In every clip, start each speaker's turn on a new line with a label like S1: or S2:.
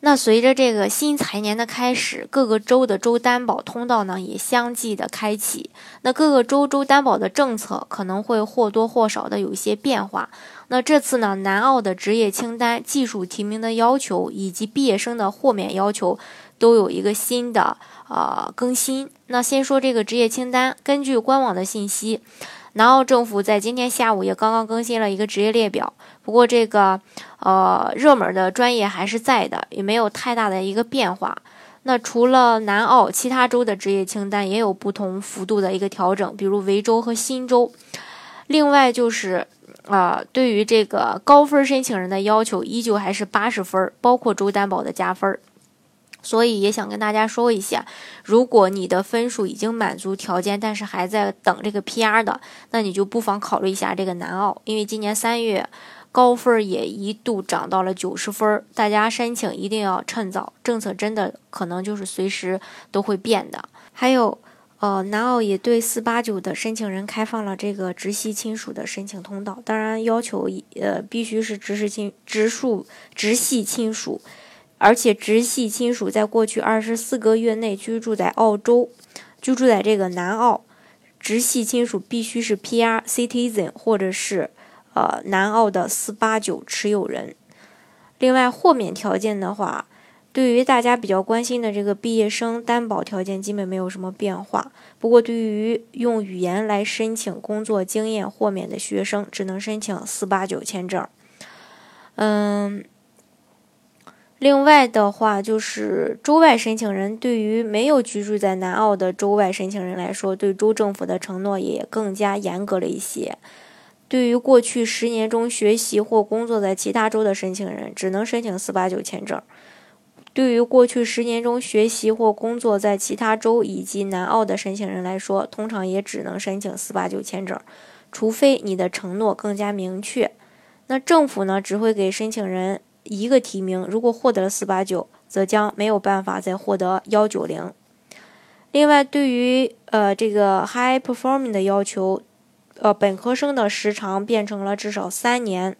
S1: 那随着这个新财年的开始，各个州的州担保通道呢也相继的开启。那各个州州担保的政策可能会或多或少的有一些变化。那这次呢，南澳的职业清单、技术提名的要求以及毕业生的豁免要求都有一个新的呃更新。那先说这个职业清单，根据官网的信息。南澳政府在今天下午也刚刚更新了一个职业列表，不过这个呃热门的专业还是在的，也没有太大的一个变化。那除了南澳，其他州的职业清单也有不同幅度的一个调整，比如维州和新州。另外就是啊，对于这个高分申请人的要求依旧还是八十分，包括州担保的加分。所以也想跟大家说一下，如果你的分数已经满足条件，但是还在等这个 PR 的，那你就不妨考虑一下这个南澳，因为今年三月高分也一度涨到了九十分，大家申请一定要趁早，政策真的可能就是随时都会变的。还有，呃，南澳也对四八九的申请人开放了这个直系亲属的申请通道，当然要求呃必须是直系亲直属直系亲属。而且直系亲属在过去二十四个月内居住在澳洲，居住在这个南澳，直系亲属必须是 PR citizen 或者是呃南澳的四八九持有人。另外，豁免条件的话，对于大家比较关心的这个毕业生担保条件基本没有什么变化。不过，对于用语言来申请工作经验豁免的学生，只能申请四八九签证。嗯。另外的话，就是州外申请人对于没有居住在南澳的州外申请人来说，对州政府的承诺也更加严格了一些。对于过去十年中学习或工作在其他州的申请人，只能申请四八九签证。对于过去十年中学习或工作在其他州以及南澳的申请人来说，通常也只能申请四八九签证，除非你的承诺更加明确。那政府呢，只会给申请人。一个提名，如果获得了四八九，则将没有办法再获得幺九零。另外，对于呃这个 high performing 的要求，呃本科生的时长变成了至少三年。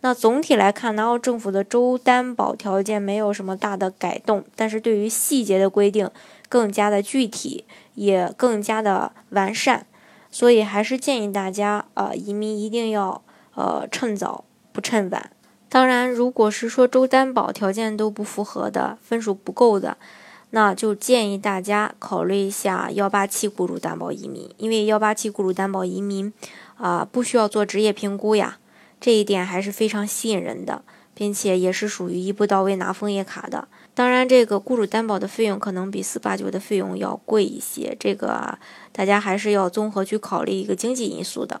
S1: 那总体来看，南澳政府的州担保条件没有什么大的改动，但是对于细节的规定更加的具体，也更加的完善。所以还是建议大家，呃移民一定要呃趁早不趁晚。当然，如果是说州担保条件都不符合的，分数不够的，那就建议大家考虑一下幺八七雇主担保移民，因为幺八七雇主担保移民，啊，不需要做职业评估呀，这一点还是非常吸引人的，并且也是属于一步到位拿枫叶卡的。当然，这个雇主担保的费用可能比四八九的费用要贵一些，这个大家还是要综合去考虑一个经济因素的。